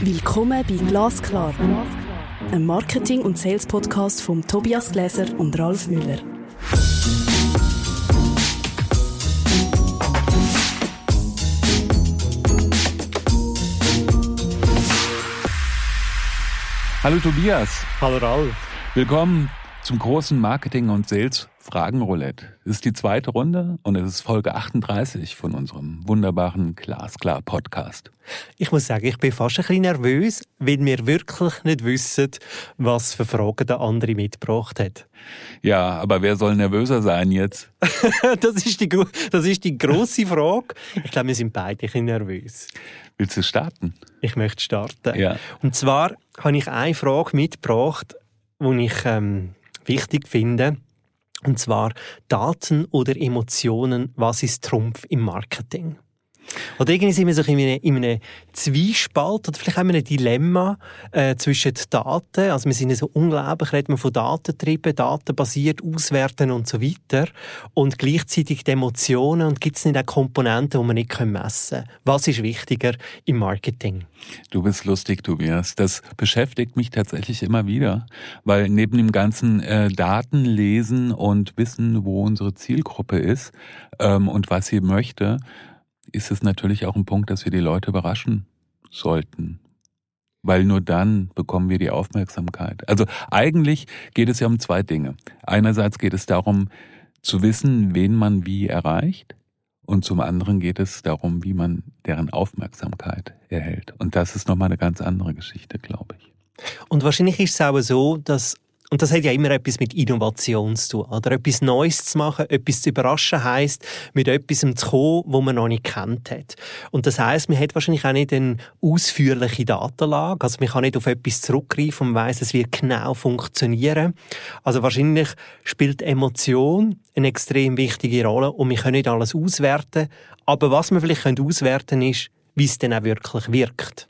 Willkommen bei Glasklar, einem Marketing- und Sales-Podcast von Tobias Gläser und Ralf Müller. Hallo Tobias. Hallo Ralf. Willkommen zum großen Marketing- und Sales-Fragenroulette. Es ist die zweite Runde und es ist Folge 38 von unserem wunderbaren Glasklar-Podcast. Ich muss sagen, ich bin fast ein bisschen nervös, weil wir wirklich nicht wissen, was für Fragen der andere mitgebracht hat. Ja, aber wer soll nervöser sein jetzt? das, ist die, das ist die grosse Frage. Ich glaube, wir sind beide ein bisschen nervös. Willst du starten? Ich möchte starten. Ja. Und zwar habe ich eine Frage mitgebracht, die ich ähm, wichtig finde. Und zwar Daten oder Emotionen, was ist Trumpf im Marketing? Oder irgendwie sind wir so in einem, in Zwiespalt oder vielleicht haben wir ein Dilemma äh, zwischen Daten. Also wir sind so unglaublich, reden wir von Datentrieben, datenbasiert, auswerten und so weiter. Und gleichzeitig die Emotionen und gibt es nicht auch Komponenten, die man nicht messen können. Was ist wichtiger im Marketing? Du bist lustig, Tobias. Das beschäftigt mich tatsächlich immer wieder, weil neben dem ganzen äh, Datenlesen und Wissen, wo unsere Zielgruppe ist ähm, und was sie möchte, ist es natürlich auch ein Punkt, dass wir die Leute überraschen sollten. Weil nur dann bekommen wir die Aufmerksamkeit. Also eigentlich geht es ja um zwei Dinge. Einerseits geht es darum, zu wissen, wen man wie erreicht. Und zum anderen geht es darum, wie man deren Aufmerksamkeit erhält. Und das ist nochmal eine ganz andere Geschichte, glaube ich. Und wahrscheinlich ist es auch so, dass und das hat ja immer etwas mit Innovation zu tun. Oder etwas Neues zu machen, etwas zu überraschen heisst, mit etwas zu kommen, wo man noch nicht kennt hat. Und das heisst, man hat wahrscheinlich auch nicht eine ausführliche Datenlage. Also man kann nicht auf etwas zurückgreifen und weiss, es wird genau funktionieren. Also wahrscheinlich spielt Emotion eine extrem wichtige Rolle und wir können nicht alles auswerten. Aber was wir vielleicht auswerten können, ist, wie es denn auch wirklich wirkt.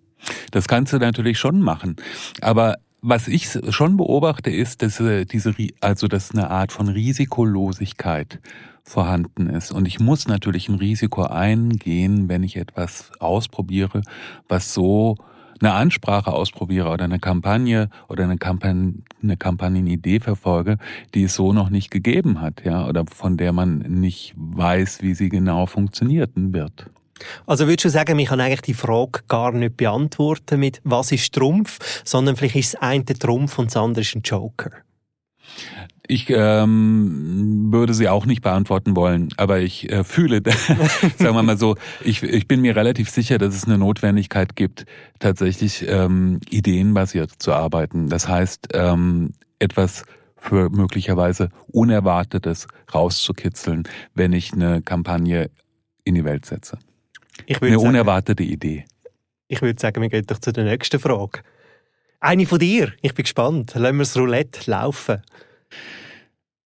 Das kannst du natürlich schon machen. Aber was ich schon beobachte, ist, dass äh, diese, also dass eine Art von Risikolosigkeit vorhanden ist. Und ich muss natürlich ein Risiko eingehen, wenn ich etwas ausprobiere, was so eine Ansprache ausprobiere oder eine Kampagne oder eine, Kampagne, eine Kampagnenidee verfolge, die es so noch nicht gegeben hat, ja, oder von der man nicht weiß, wie sie genau funktionieren wird. Also würdest du sagen, ich kann eigentlich die Frage gar nicht beantworten mit «Was ist Trumpf?», sondern vielleicht ist das eine Trumpf und das andere ist ein Joker? Ich ähm, würde sie auch nicht beantworten wollen, aber ich äh, fühle, sagen wir mal so, ich, ich bin mir relativ sicher, dass es eine Notwendigkeit gibt, tatsächlich ähm, ideenbasiert zu arbeiten. Das heißt, ähm, etwas für möglicherweise Unerwartetes rauszukitzeln, wenn ich eine Kampagne in die Welt setze. Eine sagen, unerwartete Idee. Ich würde sagen, wir gehen doch zu der nächsten Frage. Eine von dir. Ich bin gespannt. Lassen wir das Roulette laufen.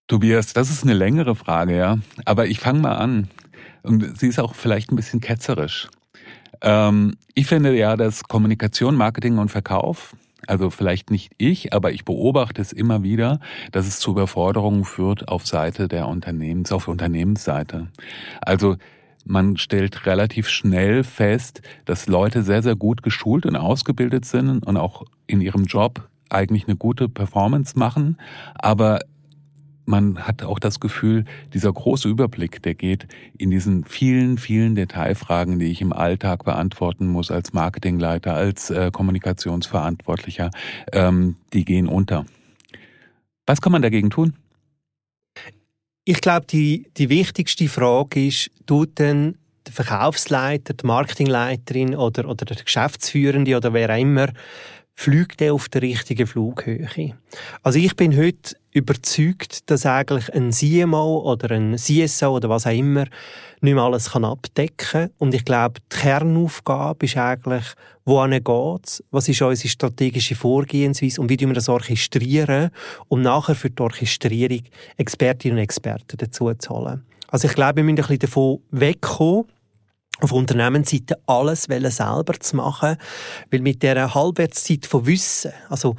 Tobias, das ist eine längere Frage, ja. Aber ich fange mal an. Und sie ist auch vielleicht ein bisschen ketzerisch. Ähm, ich finde ja, dass Kommunikation, Marketing und Verkauf, also vielleicht nicht ich, aber ich beobachte es immer wieder, dass es zu Überforderungen führt auf Seite der Unternehmens, auf Unternehmensseite. Also man stellt relativ schnell fest, dass Leute sehr, sehr gut geschult und ausgebildet sind und auch in ihrem Job eigentlich eine gute Performance machen, aber man hat auch das Gefühl, dieser große Überblick, der geht in diesen vielen, vielen Detailfragen, die ich im Alltag beantworten muss als Marketingleiter, als äh, Kommunikationsverantwortlicher, ähm, die gehen unter. Was kann man dagegen tun? Ich glaube, die, die wichtigste Frage ist, tut denn der Verkaufsleiter, die Marketingleiterin oder, oder der Geschäftsführende oder wer auch immer, fliegt er auf der richtigen Flughöhe? Also ich bin heute überzeugt, dass eigentlich ein CMO oder ein CSO oder was auch immer nicht mehr alles kann abdecken kann. Und ich glaube, die Kernaufgabe ist eigentlich, wohin geht's? Was ist unsere strategische Vorgehensweise und wie wir das orchestrieren, um nachher für die Orchestrierung Expertinnen und Experten dazu zu holen. Also ich glaube, wir müssen ein bisschen davon wegkommen, auf Unternehmensseite alles selber zu machen, weil mit der Halbwertszeit von Wissen, also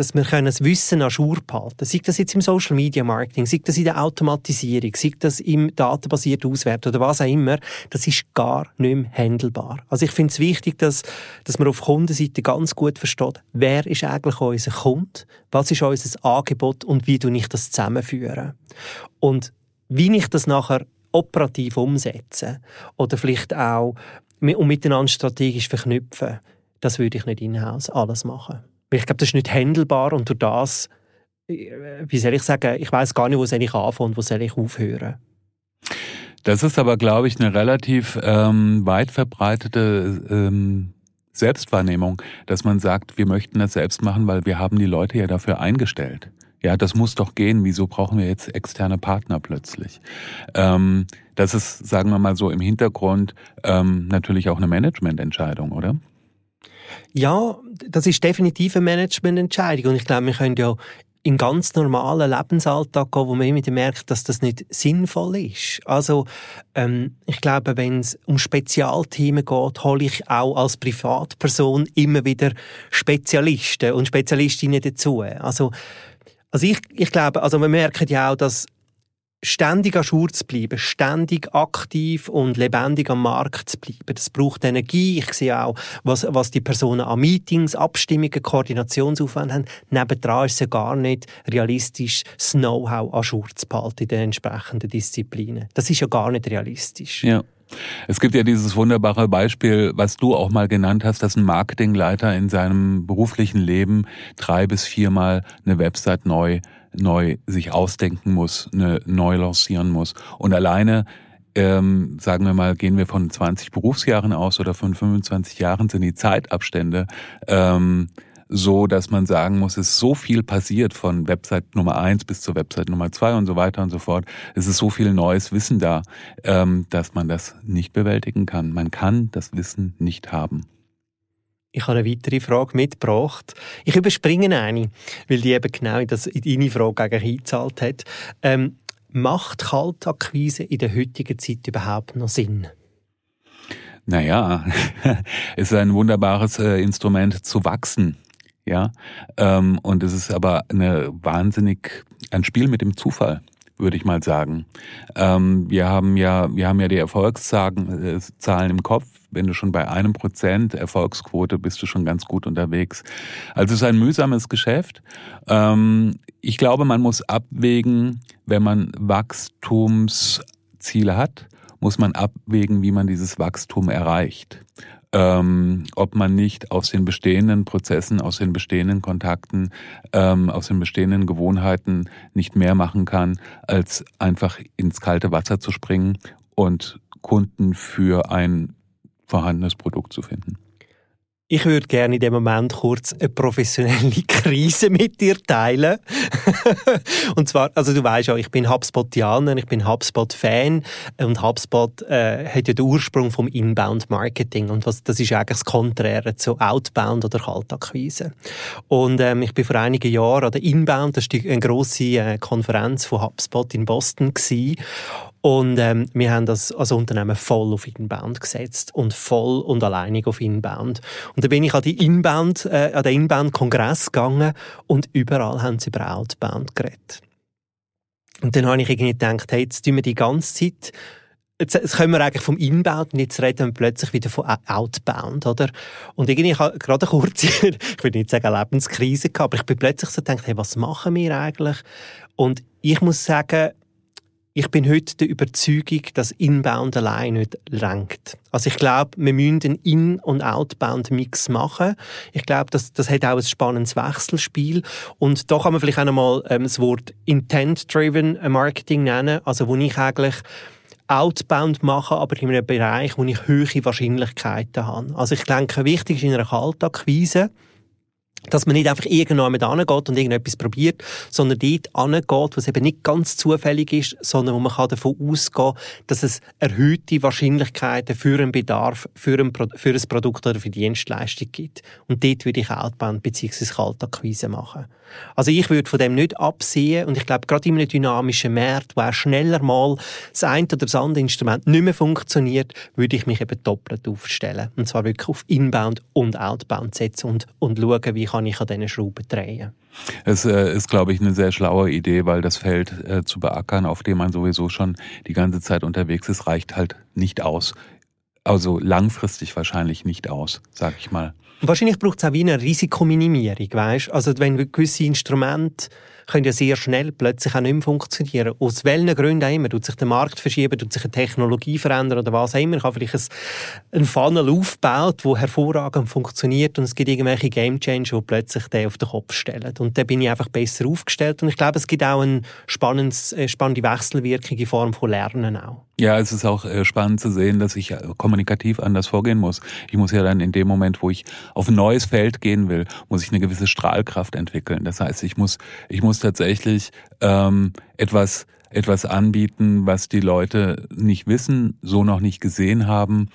dass wir das Wissen an Schur behalten Sei das jetzt im Social Media Marketing, sei das in der Automatisierung, sei das im datenbasierten Auswerten oder was auch immer, das ist gar nicht mehr handelbar. Also ich finde es wichtig, dass, dass man auf Kundenseite ganz gut versteht, wer ist eigentlich unser Kunde, was ist unser Angebot und wie tue ich das zusammenführen. Und wie ich das nachher operativ umsetze oder vielleicht auch und miteinander strategisch verknüpfen, das würde ich nicht in-house alles machen. Ich glaube, das ist nicht handelbar und durch das, äh, wie soll ich sagen, ich weiß gar nicht, wo soll ich anfangen und wo soll ich aufhören. Das ist aber, glaube ich, eine relativ ähm, weit verbreitete ähm, Selbstwahrnehmung, dass man sagt, wir möchten das selbst machen, weil wir haben die Leute ja dafür eingestellt. Ja, das muss doch gehen. Wieso brauchen wir jetzt externe Partner plötzlich? Ähm, das ist, sagen wir mal so, im Hintergrund ähm, natürlich auch eine Managemententscheidung, oder? Ja, das ist definitiv eine Managemententscheidung. Und ich glaube, wir können ja in ganz normalen Lebensalltag gehen, wo man immer merkt, dass das nicht sinnvoll ist. Also ähm, ich glaube, wenn es um Spezialthemen geht, hole ich auch als Privatperson immer wieder Spezialisten und Spezialistinnen dazu. Also also ich, ich glaube, also wir merken ja auch, dass ständig an Schur zu bleiben, ständig aktiv und lebendig am Markt zu bleiben. Das braucht Energie. Ich sehe auch, was, was die Personen an Meetings, Abstimmungen, Koordinationsaufwand haben. Nebendran ist es ja gar nicht realistisch, das Know-how an Schur zu behalten in den entsprechenden Disziplinen. Das ist ja gar nicht realistisch. Ja. Es gibt ja dieses wunderbare Beispiel, was du auch mal genannt hast, dass ein Marketingleiter in seinem beruflichen Leben drei bis viermal eine Website neu neu sich ausdenken muss, eine, neu lancieren muss. Und alleine, ähm, sagen wir mal, gehen wir von 20 Berufsjahren aus oder von 25 Jahren sind die Zeitabstände ähm, so, dass man sagen muss, es ist so viel passiert von Website Nummer eins bis zur Website Nummer zwei und so weiter und so fort. Es ist so viel neues Wissen da, ähm, dass man das nicht bewältigen kann. Man kann das Wissen nicht haben. Ich habe eine weitere Frage mitgebracht. Ich überspringe eine, weil die eben genau in, das, in deine Frage eigentlich eingezahlt hat. Ähm, macht Kaltakquise in der heutigen Zeit überhaupt noch Sinn? Naja, es ist ein wunderbares äh, Instrument zu wachsen. Ja, ähm, und es ist aber eine wahnsinnig ein Spiel mit dem Zufall würde ich mal sagen. Ähm, wir haben ja, wir haben ja die Erfolgszahlen äh, im Kopf wenn du schon bei einem Prozent Erfolgsquote bist du schon ganz gut unterwegs. Also es ist ein mühsames Geschäft. Ähm, ich glaube, man muss abwägen, wenn man Wachstumsziele hat, muss man abwägen, wie man dieses Wachstum erreicht. Ähm, ob man nicht aus den bestehenden Prozessen, aus den bestehenden Kontakten, ähm, aus den bestehenden Gewohnheiten nicht mehr machen kann, als einfach ins kalte Wasser zu springen und Kunden für ein vorhandenes Produkt zu finden. Ich würde gerne in dem Moment kurz eine professionelle Krise mit dir teilen. und zwar, also du weißt ja, ich bin HubSpotianer, ich bin HubSpot-Fan und HubSpot äh, hat ja den Ursprung vom Inbound-Marketing und was, das ist eigentlich das Konträre zu Outbound oder Kaltakquise. Und ähm, ich bin vor einigen Jahren an der Inbound, das war eine grosse äh, Konferenz von HubSpot in Boston gewesen. Und ähm, wir haben das als Unternehmen voll auf Inbound gesetzt und voll und alleinig auf Inbound. Und dann bin ich an, die Inbound, äh, an den Inbound-Kongress gegangen und überall haben sie über Outbound geredet. Und dann habe ich irgendwie gedacht, hey, jetzt tun wir die ganze Zeit Jetzt, jetzt können wir eigentlich vom Inbound und jetzt reden wir plötzlich wieder von Outbound, oder? Und irgendwie, ich habe gerade eine kurze, ich will nicht sagen Lebenskrise gehabt, aber ich bin plötzlich so gedacht, hey, was machen wir eigentlich? Und ich muss sagen, ich bin heute der Überzeugung, dass Inbound allein nicht lenkt. Also ich glaube, wir müssen einen In- und Outbound-Mix machen. Ich glaube, das, das hat auch ein spannendes Wechselspiel. Und da kann man vielleicht auch nochmal ähm, das Wort Intent-Driven Marketing nennen, also wo ich eigentlich Outbound mache, aber in einem Bereich, wo ich hohe Wahrscheinlichkeiten habe. Also ich denke, wichtig ist in einer Kaltakquise, dass man nicht einfach irgendwann mit angeht und irgendetwas probiert, sondern dort angeht, wo es eben nicht ganz zufällig ist, sondern wo man kann davon ausgehen dass es erhöhte Wahrscheinlichkeiten für einen Bedarf, für ein, für ein Produkt oder für die Dienstleistung gibt. Und dort würde ich Outbound bzw. Kaltakquise machen. Also ich würde von dem nicht absehen und ich glaube, gerade in einem dynamischen Markt, wo auch schneller mal das eine oder das andere Instrument nicht mehr funktioniert, würde ich mich eben doppelt aufstellen. Und zwar wirklich auf Inbound und Outbound setzen und, und schauen, wie kann ich an diesen Schrauben drehen. Es äh, ist, glaube ich, eine sehr schlaue Idee, weil das Feld äh, zu beackern, auf dem man sowieso schon die ganze Zeit unterwegs ist, reicht halt nicht aus. Also langfristig wahrscheinlich nicht aus, sag ich mal. Wahrscheinlich braucht es auch wie eine Risikominimierung, weißt? Also wenn gewisse Instrumente können ja sehr schnell plötzlich auch nicht mehr funktionieren. Aus welchen Gründen auch immer. Tut sich der Markt verschieben, tut sich eine Technologie verändern oder was auch immer. Ich habe vielleicht ein, ein Funnel aufgebaut, der hervorragend funktioniert und es gibt irgendwelche Game Changer, die plötzlich den auf den Kopf stellen. Und da bin ich einfach besser aufgestellt und ich glaube, es gibt auch eine spannende Wechselwirkung in Form von Lernen auch. Ja, es ist auch äh, spannend zu sehen, dass ich äh, kommunikativ anders vorgehen muss. Ich muss ja dann in dem Moment, wo ich auf ein neues Feld gehen will, muss ich eine gewisse Strahlkraft entwickeln. Das heißt, ich muss, ich muss tatsächlich ähm, etwas etwas anbieten, was die Leute nicht wissen, so noch nicht gesehen haben.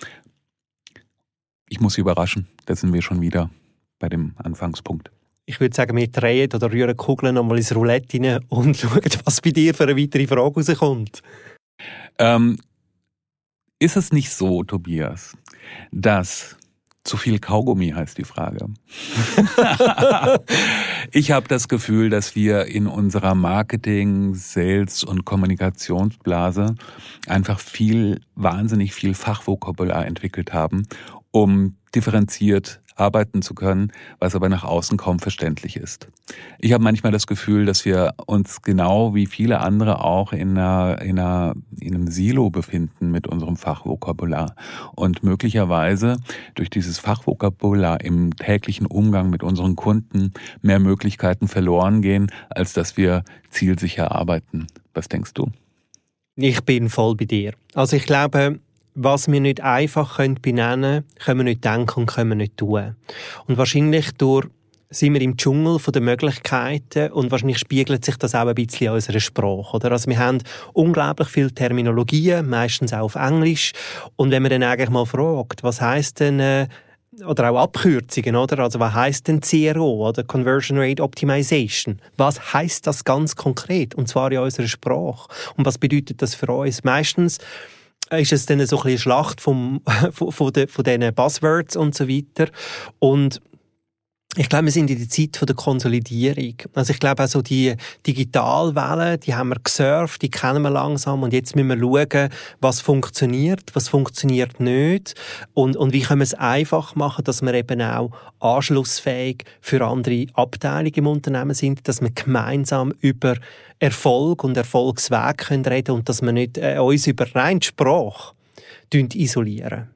Ich muss sie überraschen. Da sind wir schon wieder bei dem Anfangspunkt. Ich würde sagen, wir drehen oder rühren Kugeln nochmal ins Roulette rein und schauen, was bei dir für eine weitere Frage rauskommt. Ähm, ist es nicht so, Tobias, dass zu viel Kaugummi heißt die Frage. ich habe das Gefühl, dass wir in unserer Marketing, Sales und Kommunikationsblase einfach viel, wahnsinnig viel Fachvokabular entwickelt haben, um differenziert arbeiten zu können, was aber nach außen kaum verständlich ist. Ich habe manchmal das Gefühl, dass wir uns genau wie viele andere auch in, einer, in, einer, in einem Silo befinden mit unserem Fachvokabular und möglicherweise durch dieses Fachvokabular im täglichen Umgang mit unseren Kunden mehr Möglichkeiten verloren gehen, als dass wir zielsicher arbeiten. Was denkst du? Ich bin voll bei dir. Also ich glaube, was wir nicht einfach können benennen können, können wir nicht denken und können wir nicht tun. Und wahrscheinlich durch sind wir im Dschungel der Möglichkeiten und wahrscheinlich spiegelt sich das auch ein bisschen in unserer Sprache. Oder? Also wir haben unglaublich viel Terminologien, meistens auch auf Englisch. Und wenn man dann eigentlich mal fragt, was heißt denn äh, oder auch Abkürzungen, oder? Also was heißt denn CRO oder Conversion Rate Optimization? Was heißt das ganz konkret? Und zwar in unserer Sprache. Und was bedeutet das für uns? Meistens ist es dann so ein bisschen Schlacht vom, von, von, von diesen Buzzwords und so weiter. Und ich glaube, wir sind in der Zeit der Konsolidierung. Also ich glaube, also die Digitalwelle, die haben wir gesurft, die kennen wir langsam und jetzt müssen wir schauen, was funktioniert, was funktioniert nicht und, und wie können wir es einfach machen, dass wir eben auch anschlussfähig für andere Abteilungen im Unternehmen sind, dass wir gemeinsam über Erfolg und Erfolgsweg können reden und dass wir nicht äh, uns über rein Sprache isolieren.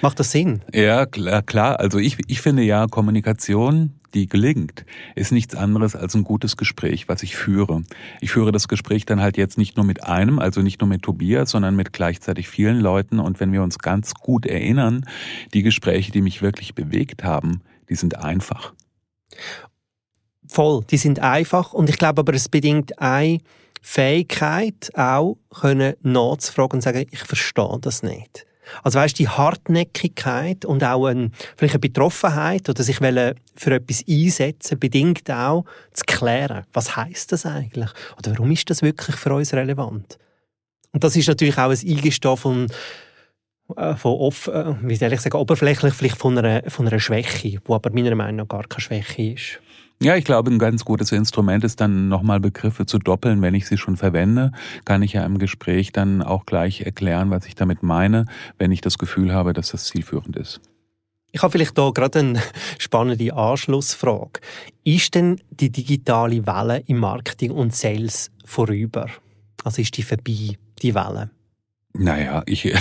Macht das Sinn? Ja, klar. klar. Also ich, ich finde ja, Kommunikation, die gelingt, ist nichts anderes als ein gutes Gespräch, was ich führe. Ich führe das Gespräch dann halt jetzt nicht nur mit einem, also nicht nur mit Tobias, sondern mit gleichzeitig vielen Leuten. Und wenn wir uns ganz gut erinnern, die Gespräche, die mich wirklich bewegt haben, die sind einfach. Voll, die sind einfach. Und ich glaube aber, es bedingt eine Fähigkeit auch, können nachzufragen und sagen, ich verstehe das nicht. Also weißt die Hartnäckigkeit und auch ein, vielleicht eine Betroffenheit oder sich für etwas einsetzen, bedingt auch zu klären, was heißt das eigentlich? Oder warum ist das wirklich für uns relevant? Und das ist natürlich auch ein Eingestehen von, von off, äh, wie soll ich sagen, oberflächlich vielleicht von einer, von einer Schwäche, wo aber meiner Meinung nach gar keine Schwäche ist. Ja, ich glaube, ein ganz gutes Instrument ist dann nochmal Begriffe zu doppeln. Wenn ich sie schon verwende, kann ich ja im Gespräch dann auch gleich erklären, was ich damit meine, wenn ich das Gefühl habe, dass das zielführend ist. Ich habe vielleicht hier gerade eine spannende Anschlussfrage. Ist denn die digitale Welle im Marketing und Sales vorüber? Also ist die vorbei, die Welle? Naja, ich,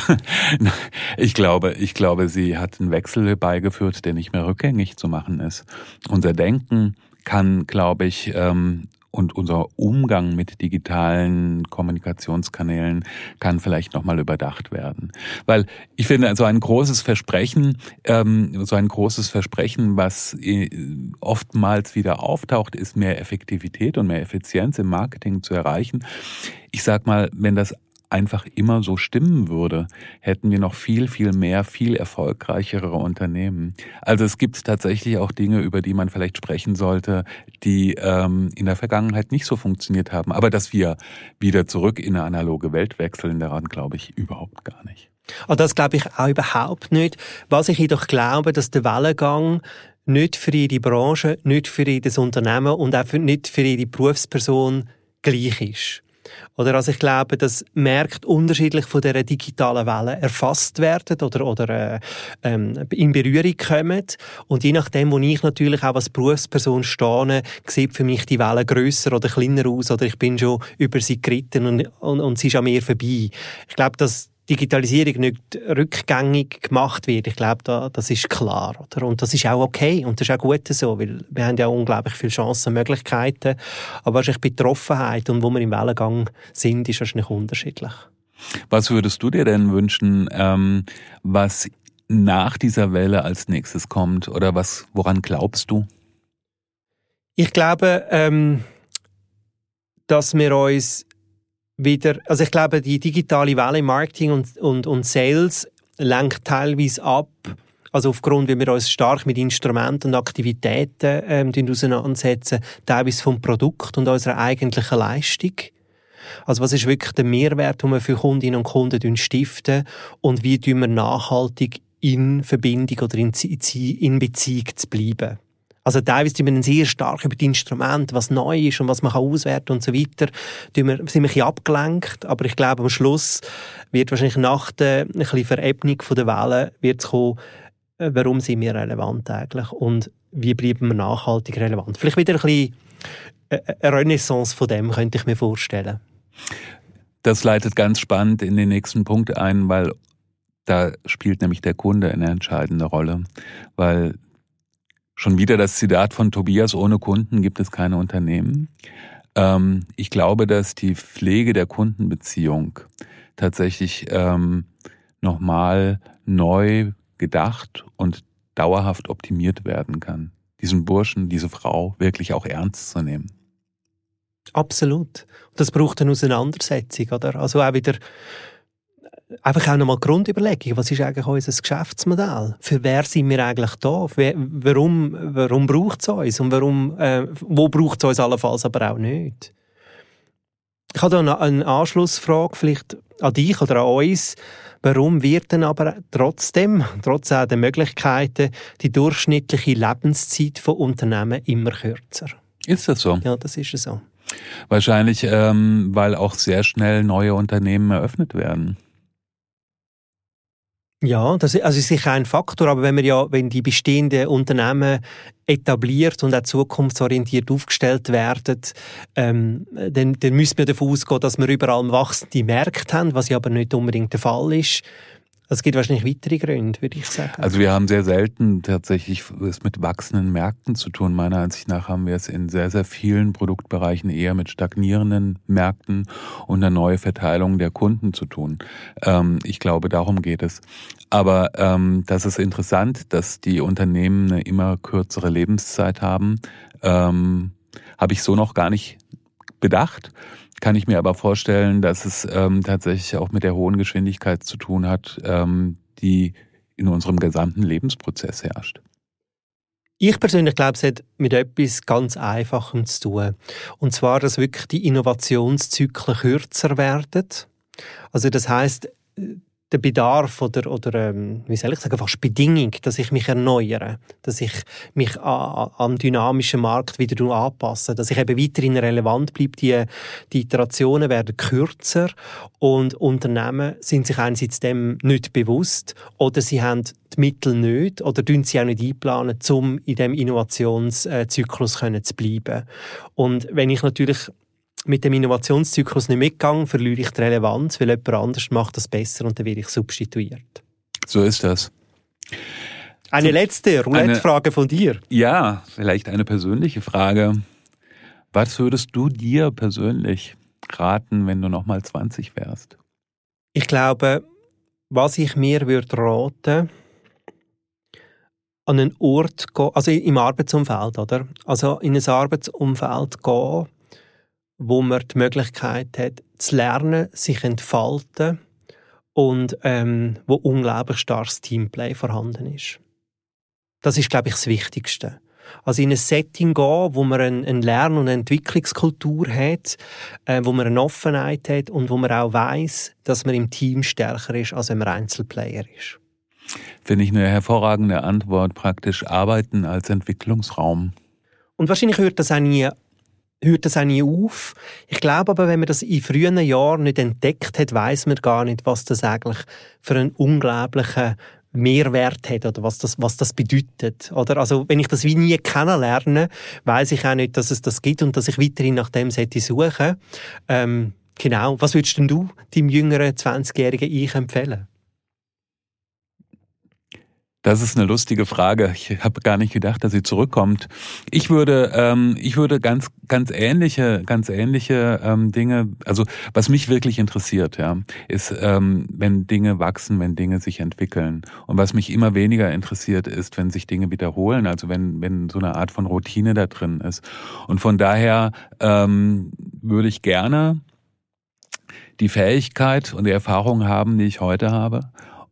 ich glaube, ich glaube, sie hat einen Wechsel herbeigeführt, der nicht mehr rückgängig zu machen ist. Unser Denken kann, glaube ich, ähm, und unser Umgang mit digitalen Kommunikationskanälen kann vielleicht nochmal überdacht werden. Weil ich finde, so ein großes Versprechen, ähm, so ein großes Versprechen, was äh, oftmals wieder auftaucht, ist mehr Effektivität und mehr Effizienz im Marketing zu erreichen. Ich sag mal, wenn das einfach immer so stimmen würde, hätten wir noch viel, viel mehr, viel erfolgreichere Unternehmen. Also es gibt tatsächlich auch Dinge, über die man vielleicht sprechen sollte, die ähm, in der Vergangenheit nicht so funktioniert haben. Aber dass wir wieder zurück in eine analoge Welt wechseln, daran glaube ich überhaupt gar nicht. Und das glaube ich auch überhaupt nicht. Was ich jedoch glaube, dass der Wellengang nicht für jede Branche, nicht für jedes Unternehmen und auch nicht für jede Berufsperson gleich ist. Oder also ich glaube, dass Märkte unterschiedlich von der digitalen Welle erfasst werden oder, oder äh, ähm, in Berührung kommen. Und je nachdem, wo ich natürlich auch als Berufsperson stehe, sieht für mich die Welle grösser oder kleiner aus oder ich bin schon über sie geritten und, und, und sie ist an mir vorbei. Ich glaube, dass Digitalisierung nicht rückgängig gemacht wird, ich glaube, da, das ist klar. Oder? Und das ist auch okay und das ist auch gut so, weil wir haben ja unglaublich viele Chancen und Möglichkeiten. Aber wahrscheinlich Betroffenheit und wo wir im Wellengang sind, ist wahrscheinlich unterschiedlich. Was würdest du dir denn wünschen, ähm, was nach dieser Welle als nächstes kommt? Oder was, woran glaubst du? Ich glaube, ähm, dass wir uns wieder, also ich glaube, die digitale Welle im Marketing und, und, und Sales lenkt teilweise ab, also aufgrund, wie wir uns stark mit Instrumenten und Aktivitäten ähm, auseinandersetzen, teilweise vom Produkt und unserer eigentlichen Leistung. Also was ist wirklich der Mehrwert, den wir für Kundinnen und Kunden stiften und wie tun wir nachhaltig in Verbindung oder in, in Beziehung zu bleiben. Also teilweise sind wir sehr stark über die Instrumente, was neu ist und was man kann auswerten und so weiter, sind wir, ein bisschen abgelenkt. Aber ich glaube, am Schluss wird wahrscheinlich nach der ein bisschen Verebnung der Wellen wird es kommen, äh, warum sind wir relevant eigentlich und wie bleiben wir nachhaltig relevant. Vielleicht wieder ein bisschen äh, eine Renaissance von dem, könnte ich mir vorstellen. Das leitet ganz spannend in den nächsten Punkt ein, weil da spielt nämlich der Kunde eine entscheidende Rolle, weil Schon wieder das Zitat von Tobias, ohne Kunden gibt es keine Unternehmen. Ähm, ich glaube, dass die Pflege der Kundenbeziehung tatsächlich ähm, nochmal neu gedacht und dauerhaft optimiert werden kann. Diesen Burschen, diese Frau wirklich auch ernst zu nehmen. Absolut. Das braucht eine Auseinandersetzung, oder? Also auch wieder einfach auch nochmal Grundüberlegung, was ist eigentlich unser Geschäftsmodell? Für wer sind wir eigentlich da? Warum, warum braucht es uns? Und warum, äh, wo braucht es uns allenfalls aber auch nicht? Ich habe da eine Anschlussfrage vielleicht an dich oder an uns. Warum wird denn aber trotzdem, trotz auch der Möglichkeiten, die durchschnittliche Lebenszeit von Unternehmen immer kürzer? Ist das so? Ja, das ist so. Wahrscheinlich, ähm, weil auch sehr schnell neue Unternehmen eröffnet werden. Ja, das also ist sicher ein Faktor, aber wenn wir ja, wenn die bestehenden Unternehmen etabliert und auch zukunftsorientiert aufgestellt werden, ähm, dann, dann müssen wir davon ausgehen, dass wir überall wachsende Märkte haben, was ja aber nicht unbedingt der Fall ist. Es gibt wahrscheinlich weitere Gründe, würde ich sagen. Also wir haben sehr selten tatsächlich es mit wachsenden Märkten zu tun. Meiner Ansicht nach haben wir es in sehr, sehr vielen Produktbereichen eher mit stagnierenden Märkten und einer neuen Verteilung der Kunden zu tun. Ähm, ich glaube, darum geht es. Aber ähm, das ist interessant, dass die Unternehmen eine immer kürzere Lebenszeit haben. Ähm, Habe ich so noch gar nicht bedacht kann ich mir aber vorstellen, dass es ähm, tatsächlich auch mit der hohen Geschwindigkeit zu tun hat, ähm, die in unserem gesamten Lebensprozess herrscht. Ich persönlich glaube, es hat mit etwas ganz Einfachem zu tun. Und zwar, dass wirklich die Innovationszyklen kürzer werden. Also das heißt, der Bedarf oder, oder ähm, wie soll ich sagen, fast Bedingung, dass ich mich erneuere, dass ich mich am dynamischen Markt wieder anpasse, dass ich eben weiterhin relevant bleibe. Die, die Iterationen werden kürzer und Unternehmen sind sich einerseits dem nicht bewusst oder sie haben die Mittel nicht oder tun sie auch nicht einplanen, um in dem Innovationszyklus zu bleiben. Und wenn ich natürlich mit dem Innovationszyklus nicht mitgegangen, verliere ich die Relevanz, weil jemand anders macht das besser und dann werde ich substituiert. So ist das. Eine so, letzte Roulette-Frage von dir. Ja, vielleicht eine persönliche Frage. Was würdest du dir persönlich raten, wenn du nochmal 20 wärst? Ich glaube, was ich mir würde raten, an einen Ort gehen, also im Arbeitsumfeld, oder? Also in ein Arbeitsumfeld gehen, wo man die Möglichkeit hat, zu lernen, sich entfalten und ähm, wo unglaublich starkes Teamplay vorhanden ist. Das ist, glaube ich, das Wichtigste. Also in ein Setting gehen, wo man eine Lern- und Entwicklungskultur hat, äh, wo man eine Offenheit hat und wo man auch weiß, dass man im Team stärker ist, als wenn man Einzelplayer ist. Finde ich eine hervorragende Antwort, praktisch arbeiten als Entwicklungsraum. Und wahrscheinlich hört das auch nie, hört das auch nie auf. Ich glaube aber, wenn man das in frühen Jahren nicht entdeckt hat, weiß man gar nicht, was das eigentlich für einen unglaublichen Mehrwert hat oder was das, was das bedeutet. Oder? Also, wenn ich das wie nie kennenlerne, weiß ich auch nicht, dass es das gibt und dass ich weiterhin nach dem sollte suchen. Ähm, genau. Was würdest denn du deinem jüngeren 20-jährigen Ich empfehlen? Das ist eine lustige Frage. Ich habe gar nicht gedacht, dass sie zurückkommt. Ich würde, ähm, ich würde ganz, ganz ähnliche, ganz ähnliche ähm, Dinge. Also was mich wirklich interessiert, ja, ist, ähm, wenn Dinge wachsen, wenn Dinge sich entwickeln. Und was mich immer weniger interessiert, ist, wenn sich Dinge wiederholen. Also wenn, wenn so eine Art von Routine da drin ist. Und von daher ähm, würde ich gerne die Fähigkeit und die Erfahrung haben, die ich heute habe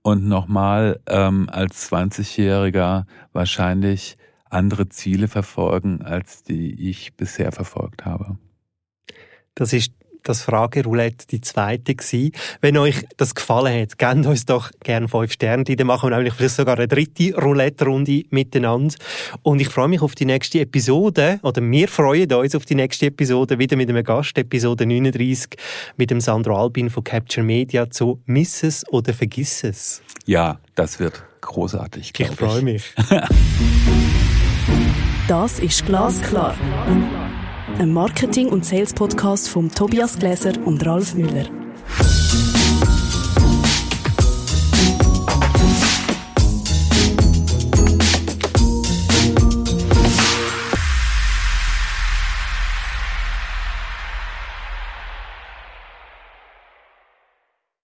und nochmal ähm, als 20-Jähriger wahrscheinlich andere Ziele verfolgen, als die ich bisher verfolgt habe. Das ist das Frageroulette die zweite gewesen. Wenn euch das gefallen hat, gebt uns doch gerne fünf Sterne. Dann machen wir nämlich vielleicht sogar eine dritte Roulette-Runde miteinander. Und ich freue mich auf die nächste Episode, oder wir freuen uns auf die nächste Episode, wieder mit einem Gast, Episode 39, mit dem Sandro Albin von Capture Media zu Miss es oder vergiss es. Ja, das wird großartig, ich. Ich freue mich. das ist Glasklar ein Marketing- und Sales-Podcast von Tobias Gläser und Ralf Müller.